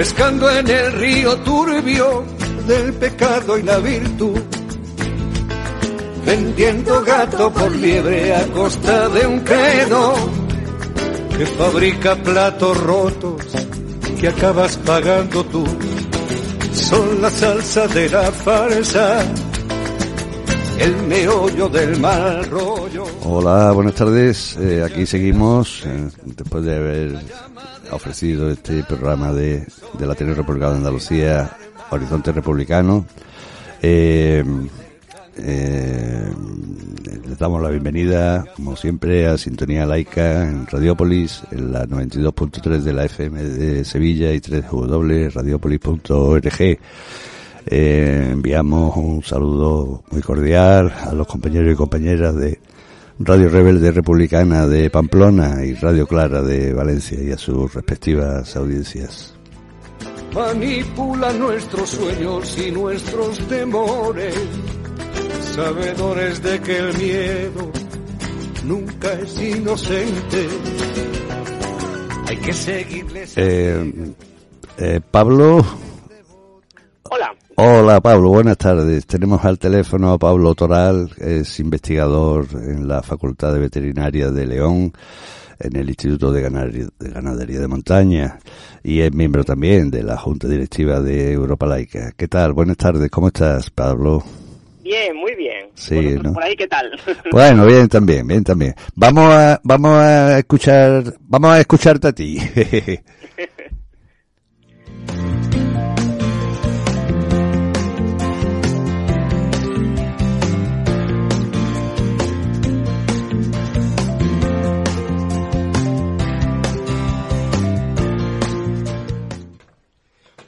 pescando en el río turbio del pecado y la virtud, vendiendo gato por liebre a costa de un credo que fabrica platos rotos que acabas pagando tú. Son la salsa de la farsa el meollo del mal rollo. Hola, buenas tardes. Eh, aquí seguimos eh, después de haber ofrecido este programa de, de la Tele Republicana de Andalucía, Horizonte Republicano. Eh, eh, les damos la bienvenida, como siempre, a Sintonía Laica en Radiópolis, en la 92.3 de la FM de Sevilla y 3W, radiopolis.org. Eh, enviamos un saludo muy cordial a los compañeros y compañeras de Radio Rebelde Republicana de Pamplona y Radio Clara de Valencia y a sus respectivas audiencias. Manipula nuestros sueños y nuestros temores, sabedores de que el miedo nunca es inocente. Hay que seguirles. Eh, eh, Pablo. Hola. Pablo, buenas tardes. Tenemos al teléfono a Pablo Toral, es investigador en la Facultad de Veterinaria de León, en el Instituto de Ganadería de, Montaña y es miembro también de la Junta Directiva de Europa Laica. ¿Qué tal? Buenas tardes, ¿cómo estás Pablo? Bien, muy bien. Sí, ¿no? Por ahí, ¿qué tal? Bueno, bien también, bien también. Vamos a, vamos a escuchar, vamos a escucharte a ti.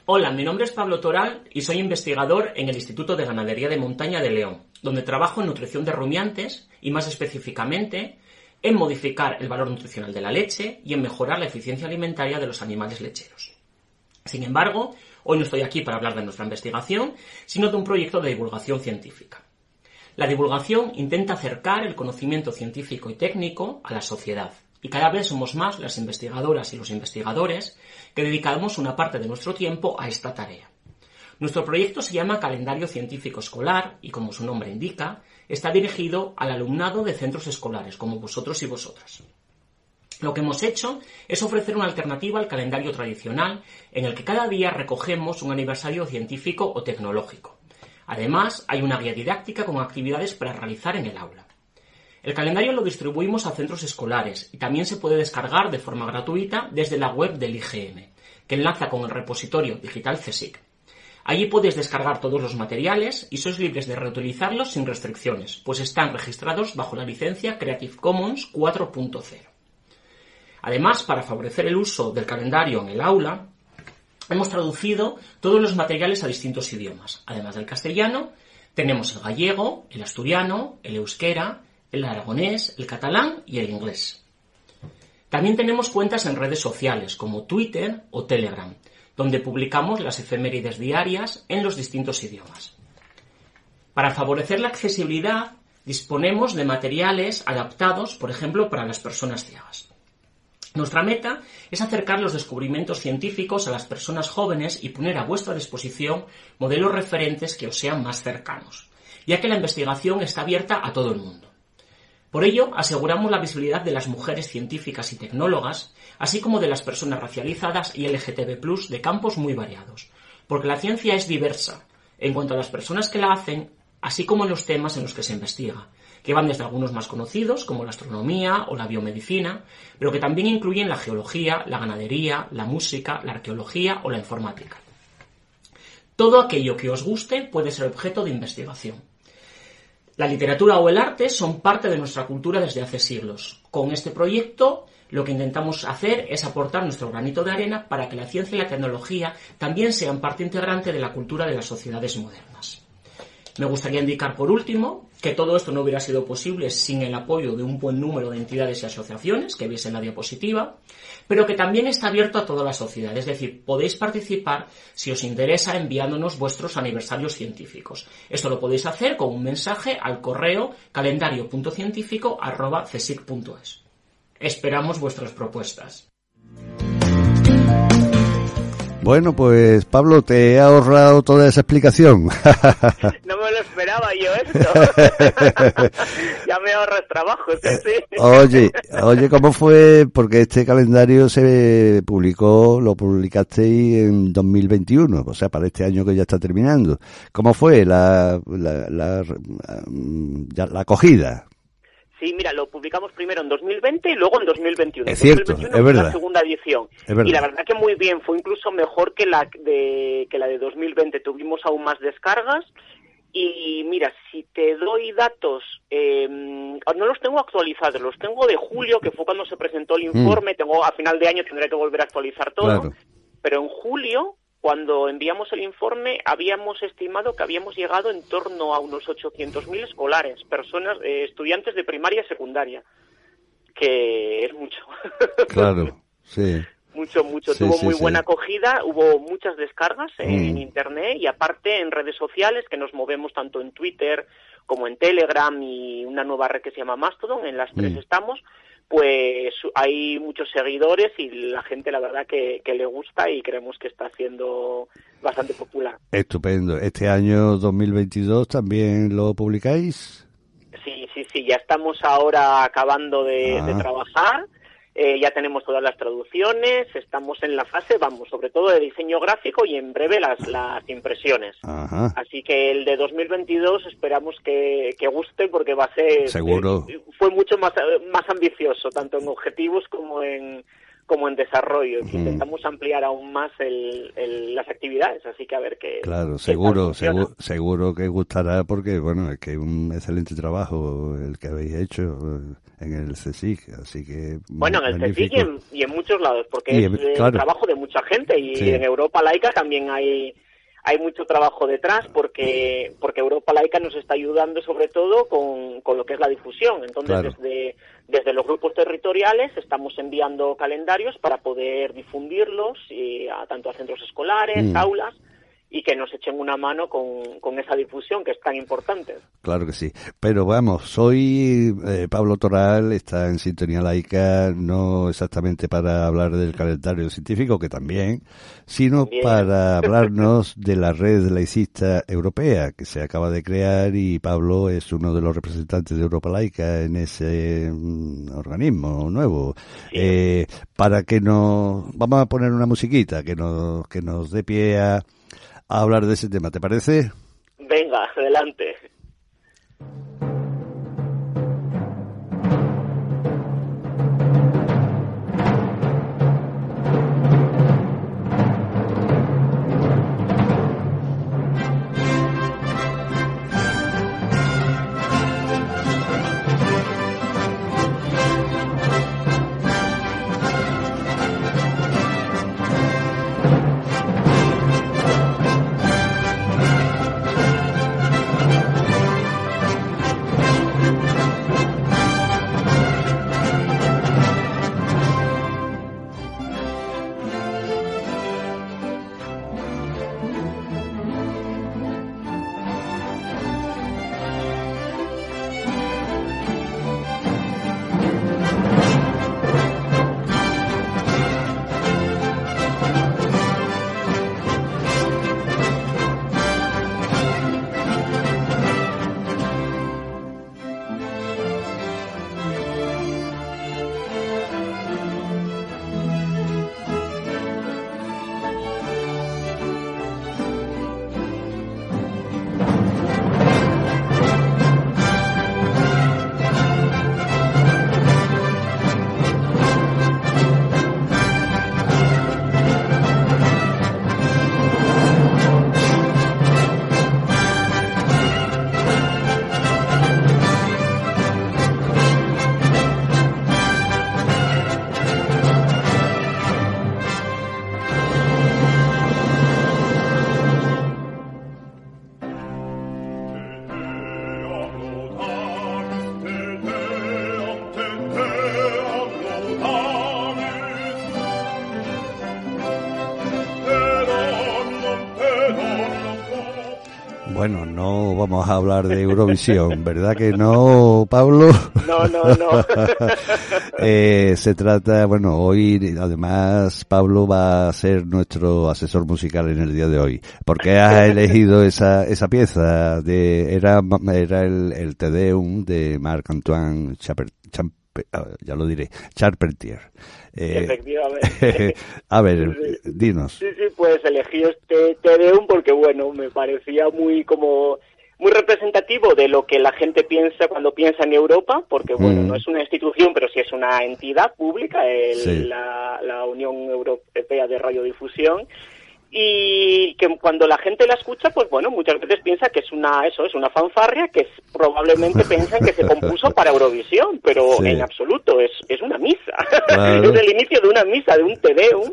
Hola, mi nombre es Pablo Toral y soy investigador en el Instituto de Ganadería de Montaña de León, donde trabajo en nutrición de rumiantes y más específicamente en modificar el valor nutricional de la leche y en mejorar la eficiencia alimentaria de los animales lecheros. Sin embargo, hoy no estoy aquí para hablar de nuestra investigación, sino de un proyecto de divulgación científica. La divulgación intenta acercar el conocimiento científico y técnico a la sociedad, y cada vez somos más las investigadoras y los investigadores que dedicamos una parte de nuestro tiempo a esta tarea. Nuestro proyecto se llama Calendario Científico Escolar y, como su nombre indica, está dirigido al alumnado de centros escolares, como vosotros y vosotras. Lo que hemos hecho es ofrecer una alternativa al calendario tradicional en el que cada día recogemos un aniversario científico o tecnológico. Además, hay una guía didáctica con actividades para realizar en el aula. El calendario lo distribuimos a centros escolares y también se puede descargar de forma gratuita desde la web del IGM, que enlaza con el repositorio digital CSIC. Allí puedes descargar todos los materiales y sois libres de reutilizarlos sin restricciones, pues están registrados bajo la licencia Creative Commons 4.0. Además, para favorecer el uso del calendario en el aula, hemos traducido todos los materiales a distintos idiomas. Además del castellano, tenemos el gallego, el asturiano, el euskera, el aragonés, el catalán y el inglés. También tenemos cuentas en redes sociales como Twitter o Telegram, donde publicamos las efemérides diarias en los distintos idiomas. Para favorecer la accesibilidad, disponemos de materiales adaptados, por ejemplo, para las personas ciegas. Nuestra meta es acercar los descubrimientos científicos a las personas jóvenes y poner a vuestra disposición modelos referentes que os sean más cercanos, ya que la investigación está abierta a todo el mundo. Por ello, aseguramos la visibilidad de las mujeres científicas y tecnólogas, así como de las personas racializadas y LGTB de campos muy variados, porque la ciencia es diversa en cuanto a las personas que la hacen, así como en los temas en los que se investiga, que van desde algunos más conocidos, como la astronomía o la biomedicina, pero que también incluyen la geología, la ganadería, la música, la arqueología o la informática. Todo aquello que os guste puede ser objeto de investigación. La literatura o el arte son parte de nuestra cultura desde hace siglos. Con este proyecto lo que intentamos hacer es aportar nuestro granito de arena para que la ciencia y la tecnología también sean parte integrante de la cultura de las sociedades modernas. Me gustaría indicar, por último, que todo esto no hubiera sido posible sin el apoyo de un buen número de entidades y asociaciones que viesen la diapositiva, pero que también está abierto a toda la sociedad. Es decir, podéis participar si os interesa enviándonos vuestros aniversarios científicos. Esto lo podéis hacer con un mensaje al correo calendario.científico.csic.es. Esperamos vuestras propuestas. Bueno, pues Pablo, te he ahorrado toda esa explicación. no yo esto. ya me ahorras trabajo, sí. Oye, oye, ¿cómo fue? Porque este calendario se publicó, lo publicasteis en 2021, o sea, para este año que ya está terminando. ¿Cómo fue la, la, la, la acogida? Sí, mira, lo publicamos primero en 2020 y luego en 2021. Es cierto, 2021 es verdad. La segunda edición. Y la verdad que muy bien, fue incluso mejor que la de que la de 2020. Tuvimos aún más descargas. Y mira, si te doy datos, eh, no los tengo actualizados, los tengo de julio, que fue cuando se presentó el informe. Tengo a final de año tendré que volver a actualizar todo. Claro. Pero en julio cuando enviamos el informe habíamos estimado que habíamos llegado en torno a unos 800.000 escolares, personas, eh, estudiantes de primaria y secundaria, que es mucho. Claro, sí. Mucho, mucho. Sí, Tuvo sí, muy sí. buena acogida, hubo muchas descargas en Mm. Internet y aparte en redes sociales que nos movemos tanto en Twitter como en Telegram y una nueva red que se llama Mastodon, en las tres Mm. estamos, pues hay muchos seguidores y la gente la verdad que, que le gusta y creemos que está siendo bastante popular. Estupendo. Este año 2022 también lo publicáis. Sí, sí, sí, ya estamos ahora acabando de, Ah. de trabajar, eh, ya tenemos todas las traducciones, estamos en la fase, vamos, sobre todo de diseño gráfico y en breve las, las impresiones. Ajá. Así que el de 2022 esperamos que, que guste porque va a ser... Seguro. eh, fue mucho más, más ambicioso, tanto en objetivos como en como en desarrollo. Ujú. Intentamos ampliar aún más el, el- las actividades, así que a ver qué... Claro, qué seguro, seguro, seguro que gustará porque, bueno, es que es un excelente trabajo el que habéis hecho eh, en el CSIC, así que... Bueno, en el CSIC y en, y en muchos lados, porque Y es en- claro. trabajo de mucha gente y Sí. en Europa Laica también hay hay mucho trabajo detrás porque porque Europa Laica nos está ayudando sobre todo con, con lo que es la difusión. Entonces, Claro. desde, desde los grupos territoriales estamos enviando calendarios para poder difundirlos y a, tanto a centros escolares, Mm. aulas, y que nos echen una mano con, con esa difusión que es tan importante. Claro que sí. Pero vamos, soy eh, Pablo Toral, está en Sintonía Laica, no exactamente para hablar del calendario científico, que también, sino Bien. para hablarnos de la red laicista europea que se acaba de crear y Pablo es uno de los representantes de Europa Laica en ese mm, organismo nuevo. Sí. Eh, para que nos, vamos a poner una musiquita que nos, que nos dé pie a, a hablar de ese tema, ¿te parece? Venga, adelante. Vamos a hablar de Eurovisión, ¿verdad que no, Pablo? No, no, no. eh, se trata, bueno, hoy además Pablo va a ser nuestro asesor musical en el día de hoy. ¿Por qué has elegido esa, esa pieza? De, era, era el, el Te Deum de Marc-Antoine ya lo diré, Charpentier. Eh, Efectivamente. a ver, dinos. Sí, sí, pues elegí este Tedeum porque, bueno, me parecía muy como muy representativo de lo que la gente piensa cuando piensa en Europa, porque bueno, mm. no es una institución, pero sí es una entidad pública, la, la Unión Europea de Radiodifusión, y que cuando la gente la escucha, pues bueno, muchas veces piensa que es una eso, es una fanfarria que probablemente piensan que se compuso para Eurovisión, pero en absoluto es, es una misa. es el inicio de una misa, de un Tedeum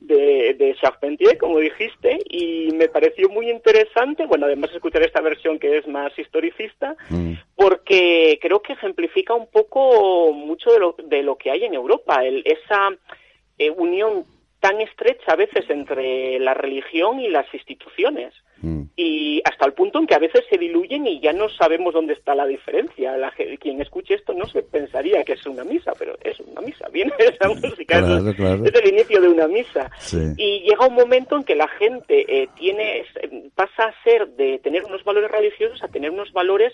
de, de Charpentier, como dijiste, y me pareció muy interesante, bueno, además escuchar esta versión que es más historicista, mm. porque creo que ejemplifica un poco mucho de lo, de lo que hay en Europa, el, esa eh, unión tan estrecha a veces entre la religión y las instituciones. Mm. Y hasta el punto en que a veces se diluyen y ya no sabemos dónde está la diferencia. La, quien escuche esto no se pensaría que es una misa, pero es una misa. Viene esa música, es, el inicio de una misa. Y llega un momento en que la gente eh, tiene pasa a ser de tener unos valores religiosos a tener unos valores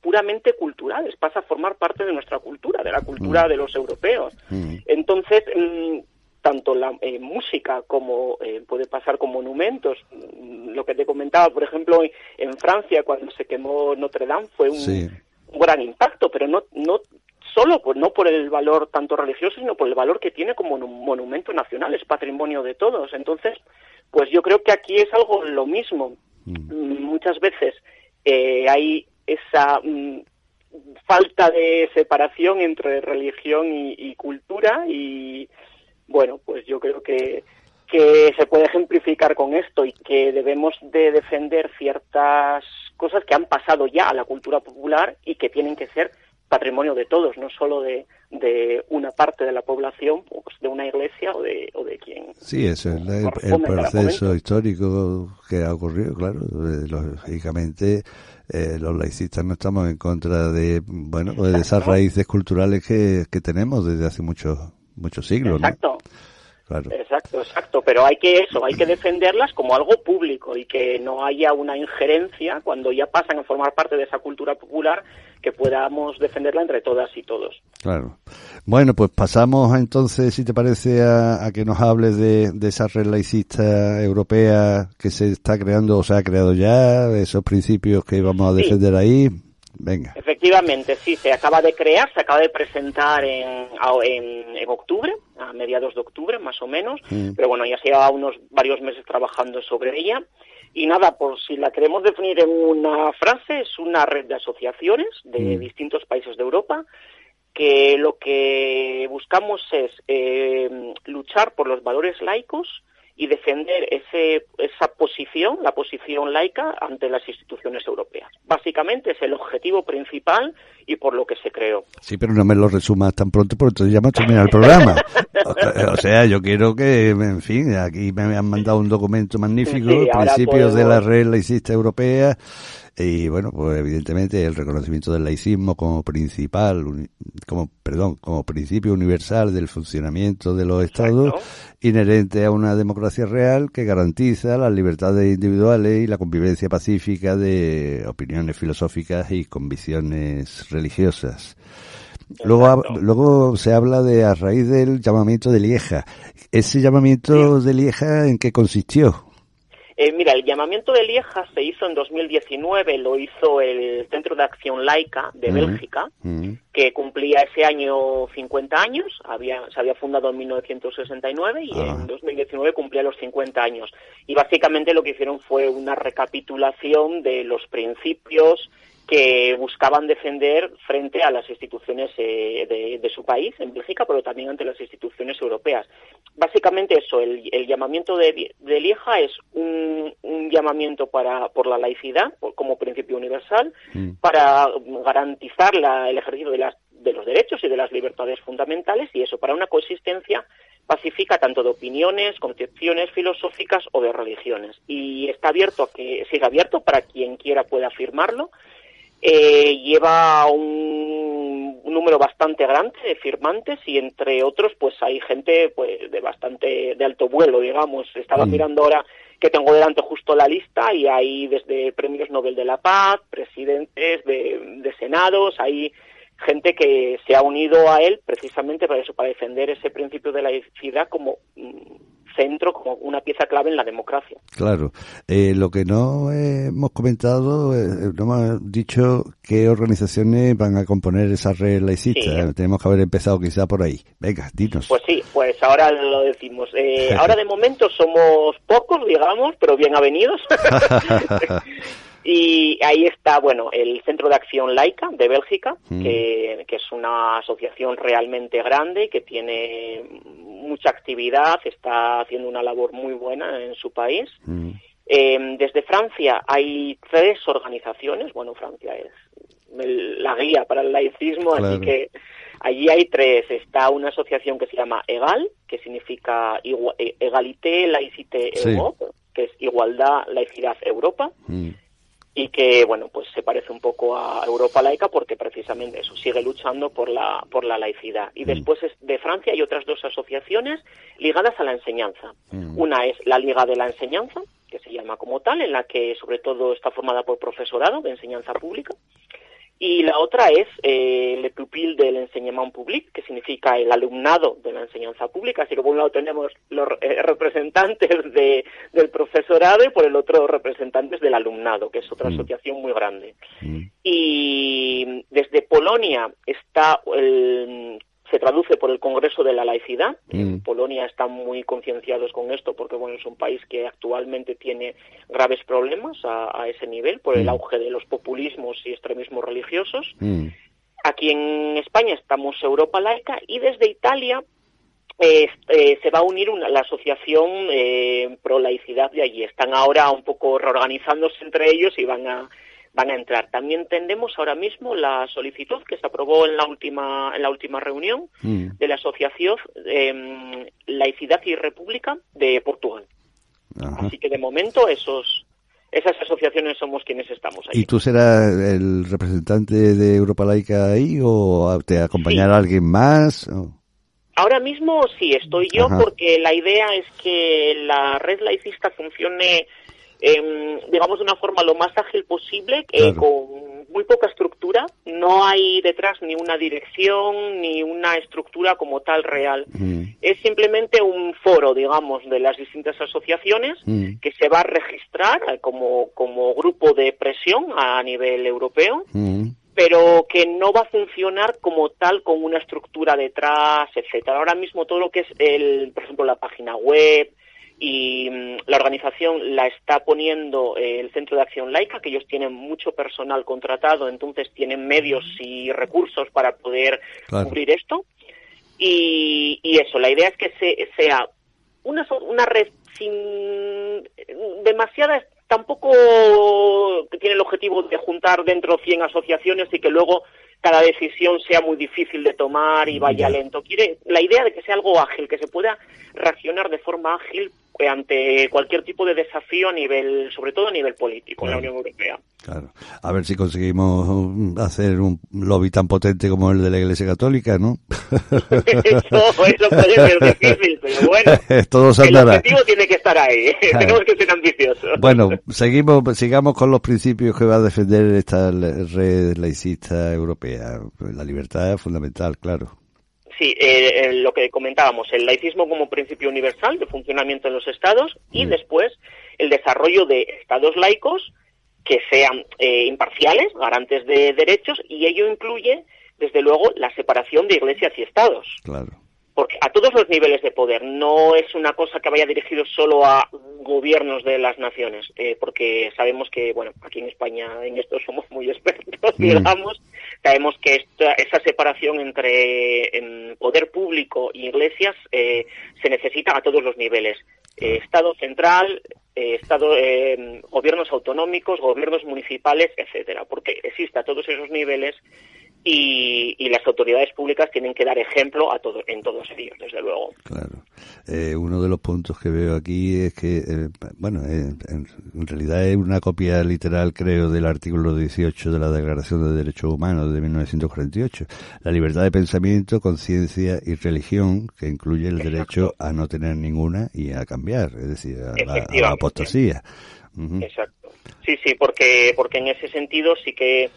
puramente culturales, pasa a formar parte de nuestra cultura, de la cultura mm. de los europeos. Mm. Entonces, tanto la eh, música como eh, puede pasar con monumentos. Lo que te comentaba, por ejemplo, en Francia, cuando se quemó Notre Dame, fue un, gran impacto, pero no, no solo pues, no por el valor tanto religioso, sino por el valor que tiene como un monumento nacional, es patrimonio de todos. Entonces, pues yo creo que aquí es algo lo mismo. Mm. Muchas veces eh, hay esa mm, falta de separación entre religión y cultura y bueno, pues yo creo que, que se puede ejemplificar con esto y que debemos de defender ciertas cosas que han pasado ya a la cultura popular y que tienen que ser patrimonio de todos, no solo de, de una parte de la población, pues de una iglesia o de, o de quien. Sí, ese es el, proceso histórico que ha ocurrido, claro. Eh, lógicamente, eh, los laicistas no estamos en contra de, bueno, de esas raíces culturales que, que tenemos desde hace muchos muchos siglos, Exacto. Exacto, exacto, pero hay que eso, hay que defenderlas como algo público y que no haya una injerencia cuando ya pasan a formar parte de esa cultura popular que podamos defenderla entre todas y todos. Claro. Bueno, pues pasamos entonces, si te parece, a, que nos hables de, de, esa red laicista europea que se está creando o se ha creado ya, esos principios que vamos a defender ahí. Venga. Efectivamente, sí, se acaba de crear, se acaba de presentar en, en, octubre, a mediados de octubre más o menos, mm. pero bueno, ya se lleva unos varios meses trabajando sobre ella. Y nada, por si la queremos definir en una frase, es una red de asociaciones de mm. distintos países de Europa que lo que buscamos es eh, luchar por los valores laicos, y defender ese, esa posición, la posición laica, ante las instituciones europeas. Básicamente es el objetivo principal y por lo que se creó. Sí, pero no me lo resumas tan pronto porque entonces ya hemos terminado el programa. o sea, yo quiero que, en fin, aquí me han mandado un documento magnífico, principios de la red laicista europea, y bueno, pues evidentemente el reconocimiento del laicismo como principal, como, perdón, como principio universal del funcionamiento de los estados, inherente a una democracia real que garantiza las libertades individuales y la convivencia pacífica de opiniones filosóficas y convicciones religiosas. Luego, luego se habla de a raíz del llamamiento de Lieja. ¿Ese llamamiento de Lieja en qué consistió? Eh, mira, el llamamiento de Lieja se hizo en 2019, lo hizo el Centro de Acción Laica de Bélgica, que cumplía ese año 50 años, había, se había fundado en 1969 y ah. en 2019 cumplía los 50 años. Y básicamente lo que hicieron fue una recapitulación de los principios que buscaban defender frente a las instituciones eh, de, su país, en Bélgica, pero también ante las instituciones europeas. Básicamente eso, el, llamamiento de, Lieja es un, llamamiento para, por la laicidad como principio universal, mm. para garantizar el ejercicio de, las, de los derechos y de las libertades fundamentales y eso, para una coexistencia pacífica tanto de opiniones, concepciones filosóficas o de religiones. Y está abierto a que siga abierto para quien quiera pueda firmarlo. Eh, lleva un, número bastante grande de firmantes y entre otros pues hay gente pues de bastante de alto vuelo digamos estaba mm. mirando ahora que tengo delante justo la lista y hay desde premios Nobel de la Paz presidentes de, de senados hay gente que se ha unido a él precisamente para eso, para defender ese principio de la laicidad como mm, centro, como una pieza clave en la democracia. Claro. Eh, lo que no hemos comentado, eh, no hemos dicho qué organizaciones van a componer esa red laicista. Tenemos que haber empezado quizá por ahí. Venga, dinos. Pues sí, pues ahora lo decimos. Eh, ahora de momento somos pocos, digamos, pero bien avenidos. Y ahí está, bueno, el Centro de Acción Laica de Bélgica, mm. que, es una asociación realmente grande, que tiene mucha actividad, está haciendo una labor muy buena en su país. Mm. Eh, desde Francia hay tres organizaciones, bueno, Francia es la guía para el laicismo, así que allí hay tres. Está una asociación que se llama EGAL, que significa Egalité, Laicité, Europe, que es Igualdad, Laicidad, Europa. Mm y que bueno pues se parece un poco a Europa laica porque precisamente eso sigue luchando por la por la laicidad y mm. después de Francia hay otras dos asociaciones ligadas a la enseñanza mm. una es la Liga de la Enseñanza que se llama como tal en la que sobre todo está formada por profesorado de enseñanza pública y la otra es eh, Le Pupil del Enseignement Public, que significa el alumnado de la enseñanza pública. Así que por un lado tenemos los eh, representantes de, del profesorado y por el otro representantes del alumnado, que es otra mm. asociación muy grande. Mm. Y desde Polonia está el se traduce por el Congreso de la Laicidad. En mm. Polonia están muy concienciados con esto porque bueno es un país que actualmente tiene graves problemas a, ese nivel por el mm. auge de los populismos y extremismos religiosos. Mm. Aquí en España estamos Europa Laica y desde Italia eh, se va a unir una, la asociación eh, pro laicidad de allí. Están ahora un poco reorganizándose entre ellos y van a van a entrar. También tendemos ahora mismo la solicitud que se aprobó en la última, en la última reunión mm. de la Asociación eh, Laicidad y República de Portugal. Así que de momento esos esas asociaciones somos quienes estamos ahí. ¿Y tú serás el representante de Europa Laica ahí o te acompañará alguien más? Ahora mismo sí, estoy yo porque la idea es que la red laicista funcione eh, digamos, de una forma lo más ágil posible, eh, con muy poca estructura. No hay detrás ni una dirección ni una estructura como tal real. Mm. Es simplemente un foro, digamos, de las distintas asociaciones mm. que se va a registrar eh, como, como grupo de presión a nivel europeo. Mm. pero que no va a funcionar como tal con una estructura detrás, etcétera. Ahora mismo todo lo que es el, por ejemplo, la página web, y mm, la organización la está poniendo eh, el Centro de Acción Laica, que ellos tienen mucho personal contratado, entonces tienen medios y recursos para poder cubrir esto. Y, eso, la idea es que se, sea una, una red sin demasiada tampoco que tiene el objetivo de juntar dentro 100 asociaciones y que luego cada decisión sea muy difícil de tomar y vaya lento. Quiere la idea de que sea algo ágil, que se pueda reaccionar de forma ágil ante cualquier tipo de desafío a nivel, sobre todo a nivel político en la Unión Europea. Claro. A ver si conseguimos hacer un lobby tan potente como el de la Iglesia Católica, ¿no? eso, eso puede ser difícil, pero bueno. El objetivo tiene que estar ahí. Tenemos que ser ambiciosos. Bueno, seguimos, sigamos con los principios que va a defender esta red laicista europea. La libertad es fundamental, claro. Sí, eh, lo que comentábamos, el laicismo como principio universal de funcionamiento en los estados y mm. después el desarrollo de estados laicos que sean eh, imparciales, garantes de derechos, y ello incluye, desde luego, la separación de iglesias y estados. Claro porque a todos los niveles de poder no es una cosa que vaya dirigido solo a gobiernos de las naciones eh, porque sabemos que bueno aquí en España en esto somos muy expertos mm. digamos sabemos que esta, esa separación entre poder público y iglesias eh, se necesita a todos los niveles eh, Estado central Estado gobiernos autonómicos gobiernos municipales etcétera porque existe a todos esos niveles y, las autoridades públicas tienen que dar ejemplo a todo, en todos ellos, desde luego. Claro. Eh, uno de los puntos que veo aquí es que, eh, bueno, eh, en, realidad es una copia literal, creo, del artículo 18 de la Declaración de Derechos Humanos de 1948. La libertad de pensamiento, conciencia y religión, que incluye el derecho a no tener ninguna y a cambiar, es decir, a, la, apostasía. Exacto. Sí, sí, porque, porque en ese sentido sí que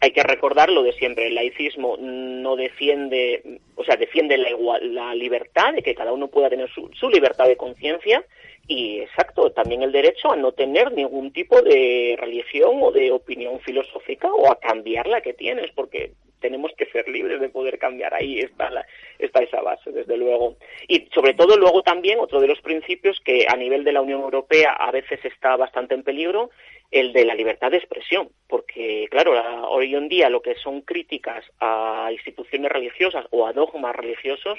hay que recordar lo de siempre, el laicismo no defiende, o sea, defiende la, igual, la libertad de que cada uno pueda tener su, su libertad de conciencia y, exacto, también el derecho a no tener ningún tipo de religión o de opinión filosófica o a cambiar la que tienes, porque tenemos que ser libres de poder cambiar. Ahí está, la, está esa base, desde luego. Y sobre todo luego también otro de los principios que a nivel de la Unión Europea a veces está bastante en peligro el de la libertad de expresión, porque claro, hoy en día lo que son críticas a instituciones religiosas o a dogmas religiosos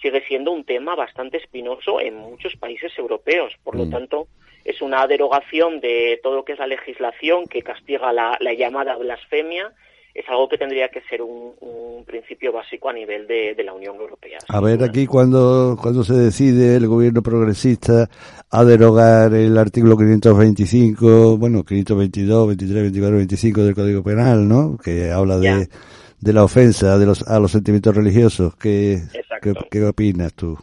sigue siendo un tema bastante espinoso en muchos países europeos. Por lo mm. tanto, es una derogación de todo lo que es la legislación que castiga la llamada blasfemia es algo que tendría que ser un, principio básico a nivel de, la Unión Europea. A ver, aquí cuando, cuando se decide el gobierno progresista a derogar el artículo 525, bueno, 522, 23, 24, 25 del Código Penal, ¿no? Que habla de, de la ofensa de los, a los sentimientos religiosos. ¿Qué, qué, opinas tú?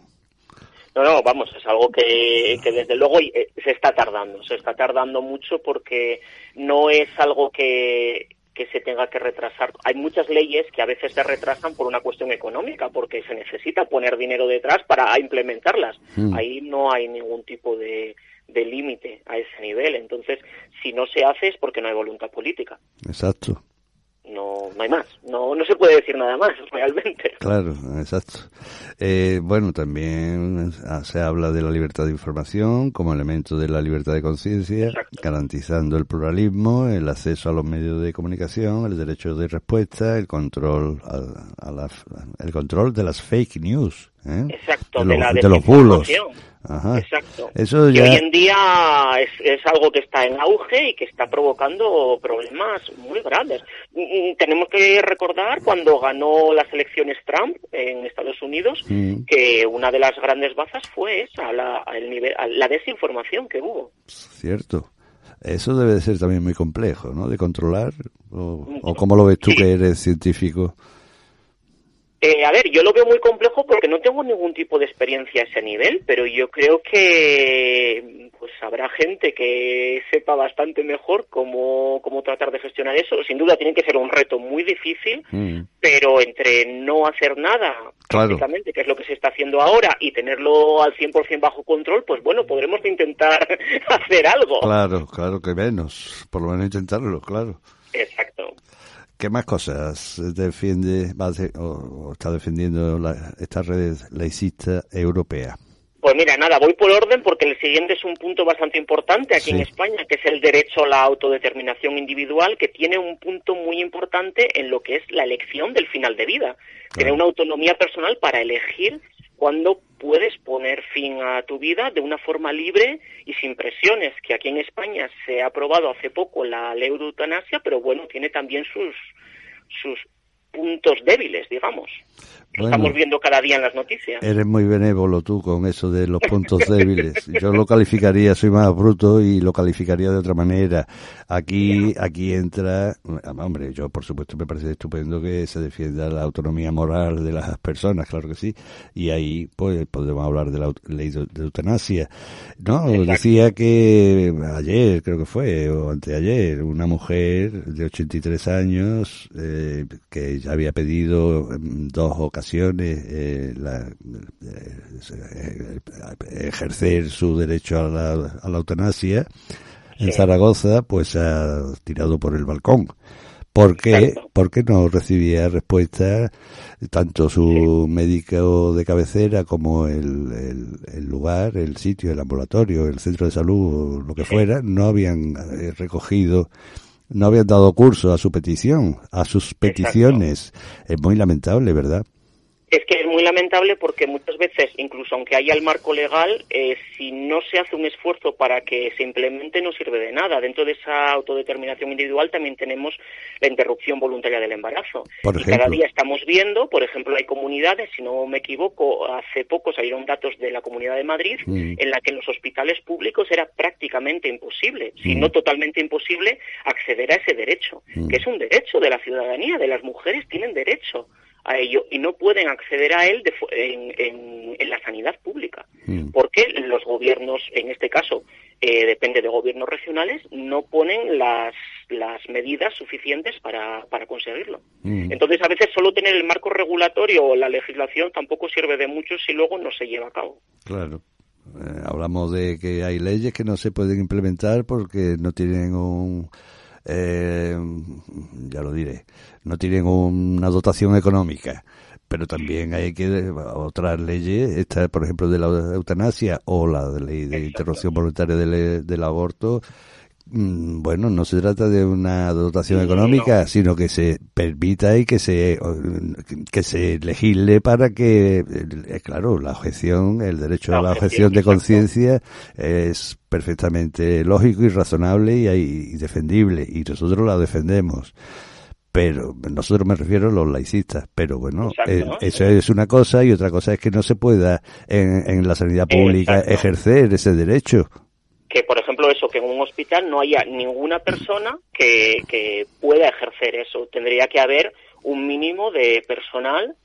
No, no, vamos, es algo que, que desde luego eh, se está tardando, se está tardando mucho porque no es algo que, que se tenga que retrasar. Hay muchas leyes que a veces se retrasan por una cuestión económica, porque se necesita poner dinero detrás para implementarlas. Hmm. Ahí no hay ningún tipo de, de límite a ese nivel. Entonces, si no se hace es porque no hay voluntad política. Exacto no, hay más, no, no se puede decir nada más realmente. Claro, exacto. Eh, bueno, también se habla de la libertad de información como elemento de la libertad de conciencia, garantizando el pluralismo, el acceso a los medios de comunicación, el derecho de respuesta, el control a, a el control de las fake news. ¿Eh? Exacto, de, los bulos. Exacto. Eso ya... hoy en día es, es, algo que está en auge y que está provocando problemas muy grandes. Mm, mm, tenemos que recordar cuando ganó las elecciones Trump en Estados Unidos mm. que una de las grandes bazas fue esa, la, el nivel, la desinformación que hubo. Cierto. Eso debe de ser también muy complejo, ¿no? De controlar. ¿O, o cómo lo ves tú que eres científico? Eh, a ver, yo lo veo muy complejo porque no tengo ningún tipo de experiencia a ese nivel, pero yo creo que pues habrá gente que sepa bastante mejor cómo, cómo tratar de gestionar eso. Sin duda tiene que ser un reto muy difícil, mm. pero entre no hacer nada, prácticamente, que es lo que se está haciendo ahora, y tenerlo al 100% bajo control, pues bueno, podremos intentar hacer algo. Claro, claro que menos, por lo menos intentarlo, claro. Exacto. ¿Qué más cosas defiende o, está defendiendo esta red laicista europea? Pues mira, nada, voy por orden porque el siguiente es un punto bastante importante aquí en España, que es el derecho a la autodeterminación individual, que tiene un punto muy importante en lo que es la elección del final de vida. Tener una autonomía personal para elegir cuándo puedes poner fin a tu vida de una forma libre y sin presiones, que aquí en España se ha aprobado hace poco la ley de eutanasia, pero bueno, tiene también sus, sus puntos débiles, digamos. Estamos viendo cada día en las noticias. Eres muy benévolo tú con eso de los puntos débiles. Yo lo calificaría, soy más bruto y lo calificaría de otra manera. Aquí, aquí entra, hombre, yo por supuesto me parece estupendo que se defienda la autonomía moral de las personas, claro que sí. Y ahí, pues, podemos hablar de la ley de, eutanasia. No, decía que ayer, creo que fue, o anteayer, una mujer de 83 años, eh, que ya había pedido en dos ocasiones eh, eh, ejercer su derecho a la, a la eutanasia en Zaragoza, pues ha tirado por el balcón. ¿Por qué? Porque no recibía respuesta tanto su médico de cabecera como el, el, lugar, el sitio, el ambulatorio, el centro de salud, lo que fuera, no habían eh, recogido no habían dado curso a su petición, a sus peticiones. Es muy lamentable, ¿verdad? Es que es muy lamentable porque muchas veces, incluso aunque haya el marco legal, eh, si no se hace un esfuerzo para que se implemente, no sirve de nada. Dentro de esa autodeterminación individual también tenemos la interrupción voluntaria del embarazo. y cada día estamos viendo, por ejemplo, hay comunidades, si no me equivoco, hace poco salieron datos de la Comunidad de Madrid, mm. en la que en los hospitales públicos era prácticamente imposible, si mm. no totalmente imposible, acceder a ese derecho, mm. que es un derecho de la ciudadanía, de las mujeres tienen derecho a ello y no pueden acceder a él en, la sanidad pública, mm. porque los gobiernos, en este caso, eh, depende de gobiernos regionales, no ponen las, las medidas suficientes para, para conseguirlo. Mm. Entonces, a veces solo tener el marco regulatorio o la legislación tampoco sirve de mucho si luego no se lleva a cabo. Claro. Eh, hablamos de que hay leyes que no se pueden implementar porque no tienen un eh, ya lo diré, no tienen una dotación económica. Pero también hay que otras leyes, esta por ejemplo de la eutanasia o la ley de interrupción voluntaria del, del aborto, bueno, no se trata de una dotación económica, sino que se permita y que se que se legisle para que, eh, claro, la objeción, el derecho a la objeción de conciencia es perfectamente lógico y razonable y, defendible, y nosotros la defendemos. Pero nosotros me refiero a los laicistas, pero bueno, eh, eso es una cosa y otra cosa es que no se pueda en, en la sanidad pública ejercer ese derecho que, por ejemplo, eso, que en un hospital no haya ninguna persona que, que pueda ejercer eso. Tendría que haber un mínimo de personal,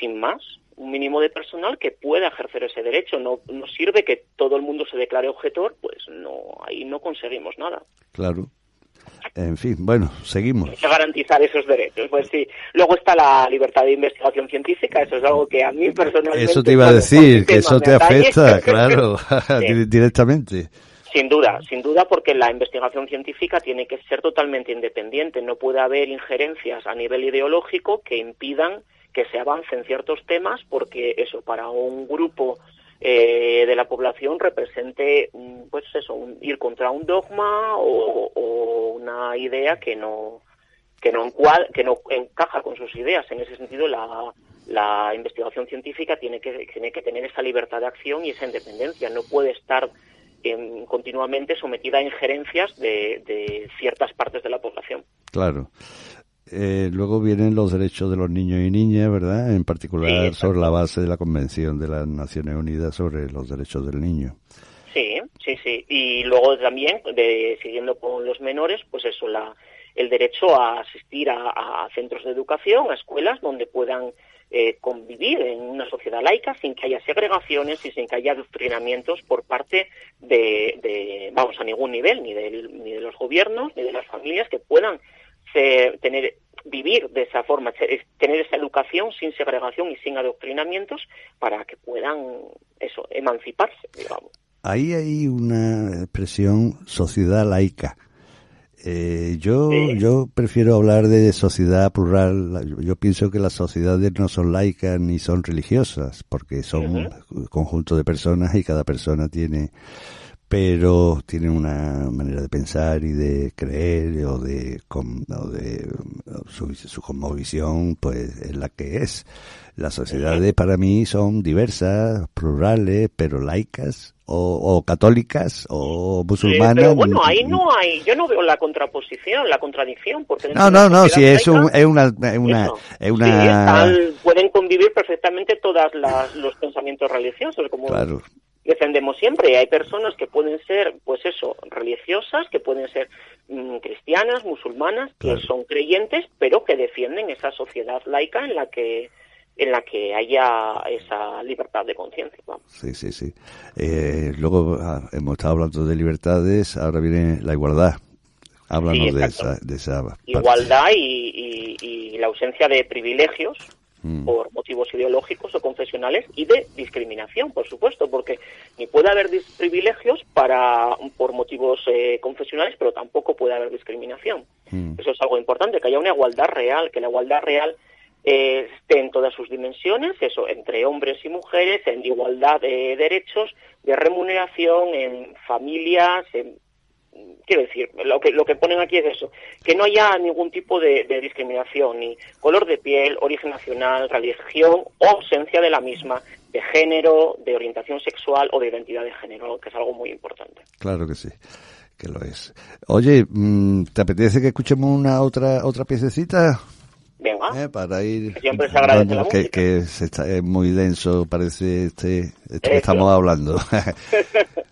sin más, un mínimo de personal que pueda ejercer ese derecho. No, no sirve que todo el mundo se declare objetor, pues no, ahí no conseguimos nada. Claro. En fin, bueno, seguimos. Hay que garantizar esos derechos. Pues sí. Luego está la libertad de investigación científica. Eso es algo que a mí personalmente. Eso te iba a decir, que eso te afecta, claro, directamente. Sin duda, sin duda, porque la investigación científica tiene que ser totalmente independiente. No puede haber injerencias a nivel ideológico que impidan que se avancen ciertos temas, porque eso para un grupo eh, de la población represente, mm, pues eso, ir contra un dogma o, una idea que no que no que no encaja con sus ideas. En ese sentido, la, la investigación científica tiene que tiene que tener esa libertad de acción y esa independencia. No puede estar continuamente sometida a injerencias de, ciertas partes de la población. Claro. Eh, luego vienen los derechos de los niños y niñas, ¿verdad? En particular sobre la base de la Convención de las Naciones Unidas sobre los derechos del niño. Sí, sí, sí. Y luego también, de, siguiendo con los menores, pues eso, la, el derecho a asistir a centros de educación, a escuelas donde puedan eh, convivir en una sociedad laica sin que haya segregaciones y sin que haya adoctrinamientos por parte de, vamos, a ningún nivel, ni, del, ni de los gobiernos, ni de las familias que puedan tener vivir de esa forma, tener esa educación sin segregación y sin adoctrinamientos para que puedan eso, emanciparse, digamos. Ahí hay una expresión sociedad laica. Eh, yo, yo prefiero hablar de sociedad plural. Yo pienso que las sociedades no son laicas ni son religiosas, porque son un conjunto de personas y cada persona tiene, pero tiene una manera de pensar y de creer o de, o de su, su cosmovisión, pues es la que es. Las sociedades para mí son diversas, plurales, pero laicas o, católicas o musulmanas. pero bueno, ahí no hay, yo no veo la contraposición, la contradicción. Porque no, no, no, si es, un, es una... Es una, es una... pueden convivir perfectamente todos los pensamientos religiosos, como defendemos siempre. Hay personas que pueden ser, pues eso, religiosas, que pueden ser mm, cristianas, musulmanas, que son creyentes, pero que defienden esa sociedad laica en la que en la que haya esa libertad de conciencia. Sí, sí, sí. Eh, luego ah, hemos estado hablando de libertades, ahora viene la igualdad. Háblanos de, esa, de esa Igualdad y, y, la ausencia de privilegios mm. por motivos ideológicos o confesionales y de discriminación, por supuesto, porque ni puede haber privilegios para por motivos eh, confesionales, pero tampoco puede haber discriminación. Mm. Eso es algo importante, que haya una igualdad real, que la igualdad real esté en todas sus dimensiones, eso, entre hombres y mujeres, en igualdad de derechos, de remuneración, en familias, en quiero decir, lo que, lo que ponen aquí es eso, que no haya ningún tipo de, discriminación, ni color de piel, origen nacional, religión o ausencia de la misma, de género, de orientación sexual o de identidad de género, que es algo muy importante. Claro que sí, que lo es. Oye, mm, ¿te apetece que escuchemos una otra otra piececita? Venga. Eh, para ir. Siempre se agradece la que, que está, es muy denso, parece este, esto que estamos hablando.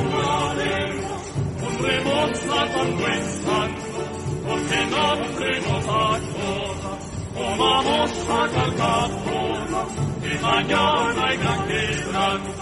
la conquesta perché non avremo fatto comamos a calcapona e mañana hay gran quebranto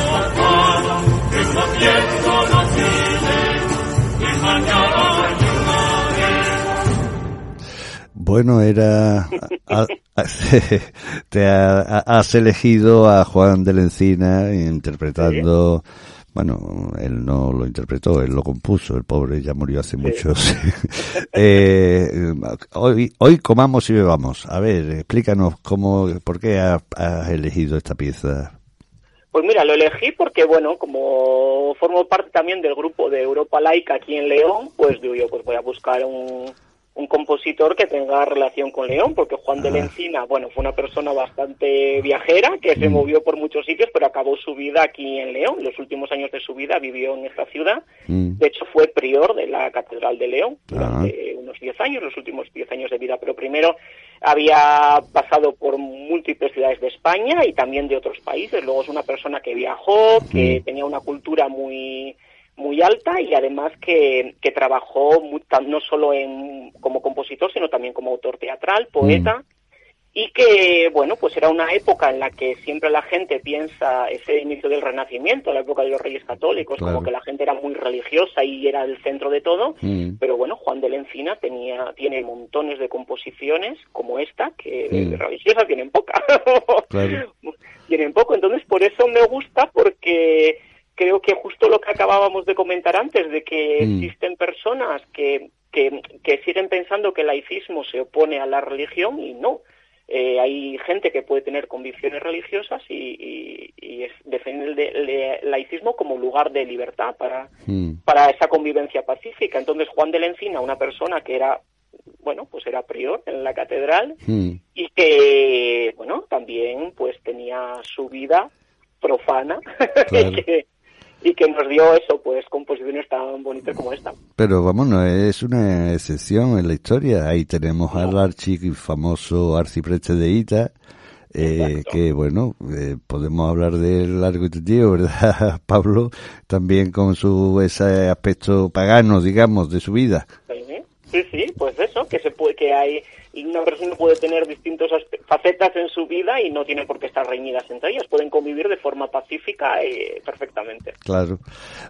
Bueno, era. te has elegido a Juan de la Encina interpretando. Bueno, él no lo interpretó, él lo compuso, el pobre ya murió hace muchos. eh, hoy, hoy comamos y bebamos. A ver, explícanos cómo, por qué has, elegido esta pieza. Pues mira, lo elegí porque, bueno, como formo parte también del grupo de Europa Laica aquí en León, pues digo yo, pues voy a buscar un, un compositor que tenga relación con León, porque Juan de la Encina, bueno, fue una persona bastante viajera, que se mm. movió por muchos sitios, pero acabó su vida aquí en León. Los últimos años de su vida vivió en esta ciudad. Mm. De hecho, fue prior de la Catedral de León durante unos 10 años, los últimos 10 años de vida. Pero primero había pasado por múltiples ciudades de España y también de otros países. Luego es una persona que viajó, que mm. tenía una cultura muy muy alta y además que, que trabajó no solo en, como compositor, sino también como autor teatral, poeta, mm. y que, bueno, pues era una época en la que siempre la gente piensa ese inicio del Renacimiento, la época de los Reyes Católicos, como que la gente era muy religiosa y era el centro de todo, mm. pero bueno, Juan de la Encina tenía, tiene montones de composiciones como esta, que mm. religiosas tienen poca. tienen poco, entonces por eso me gusta, porque creo que justo lo que acabábamos de comentar antes, de que mm. existen personas que, que, siguen pensando que el laicismo se opone a la religión y no. Eh, hay gente que puede tener convicciones religiosas y, y, es, defiende el, laicismo como lugar de libertad para, mm. para esa convivencia pacífica. Entonces Juan de la Encina, una persona que era bueno, pues era prior en la catedral mm. y que, bueno, también pues tenía su vida profana y que nos dio eso, pues composiciones tan bonitas como esta. Pero vamos, no es una excepción en la historia. Ahí tenemos al archi famoso arcipreste de Ita, eh, que bueno, eh, podemos hablar del largo y tendido, ¿verdad, Pablo? También con su ese aspecto pagano, digamos, de su vida. Sí, sí, pues eso, que se puede, que hay una persona puede tener distintas facetas en su vida y no tiene por qué estar reñidas entre ellas, pueden convivir de forma pacífica eh, perfectamente. Claro.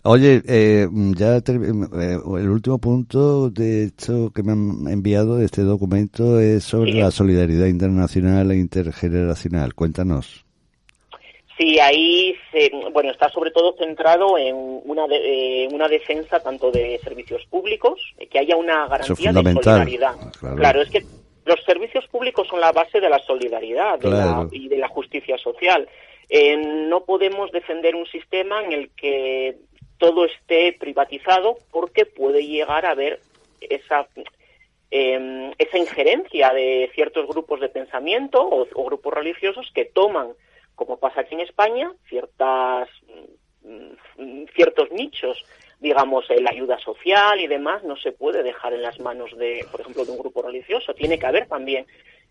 Oye, eh, ya eh, el último punto de esto que me han enviado de este documento es sobre la solidaridad internacional e intergeneracional. Cuéntanos. Sí, ahí bueno, está sobre todo centrado en una, eh, una defensa tanto de servicios públicos, que haya una garantía de solidaridad. Claro. es que los servicios públicos son la base de la solidaridad y de la justicia social. Eh, no podemos defender un sistema en el que todo esté privatizado porque puede llegar a haber esa em, esa injerencia de ciertos grupos de pensamiento o grupos religiosos que toman como pasa aquí en España, ciertas, mm, ciertos nichos, digamos, la ayuda social y demás, no se puede dejar en las manos de, por ejemplo, de un grupo religioso. Tiene que haber también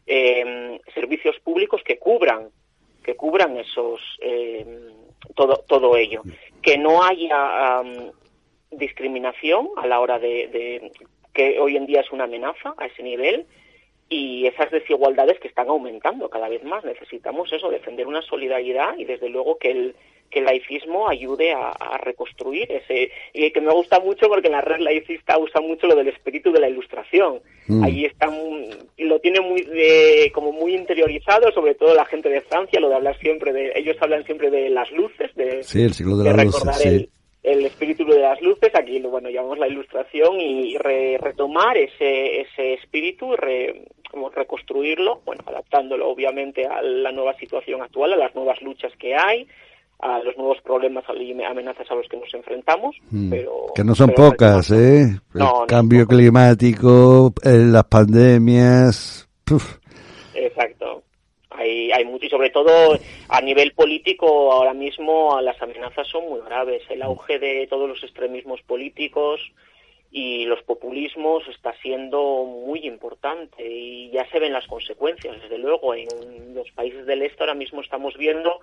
eh, servicios públicos que cubran, que cubran esos, eh, todo, todo ello. Que no haya discriminación a la hora de, que hoy en día es una amenaza a ese nivel y esas desigualdades que están aumentando cada vez más. Necesitamos eso, defender una solidaridad y desde luego que el, que el laicismo ayude a, reconstruir ese y que me gusta mucho porque la red laicista usa mucho lo del espíritu de la ilustración. Mm. ahí están lo tiene muy como muy interiorizado sobre todo la gente de Francia lo de hablar siempre de ellos hablan siempre de las luces de, sí, el siglo de, las luces, el espíritu de las luces, aquí bueno llamamos la ilustración y retomar ese, ese espíritu, re, como reconstruirlo, bueno, adaptándolo obviamente a la nueva situación actual, a las nuevas luchas que hay, a los nuevos problemas y amenazas a los que nos enfrentamos, mm. pero... Que no son pocas, ¿eh? El cambio climático, eh, las pandemias... Exacto. Hay, hay mucho y sobre todo a nivel político ahora mismo las amenazas son muy graves. El auge de todos los extremismos políticos, y los populismos está siendo muy importante y ya se ven las consecuencias. Desde luego, en los países del este ahora mismo estamos viendo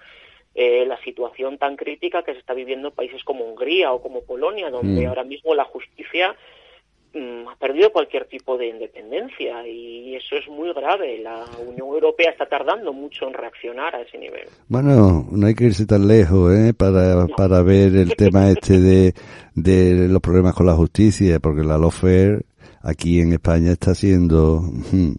eh, la situación tan crítica que se está viviendo en países como Hungría o como Polonia, donde mm. ahora mismo la justicia Mm, ha perdido cualquier tipo de independencia y eso es muy grave. La Unión Europea está tardando mucho en reaccionar a ese nivel. Bueno, no hay que irse tan lejos ¿eh? para, para ver el tema este de, de los problemas con la justicia, porque la lawfare aquí en España está siendo mm,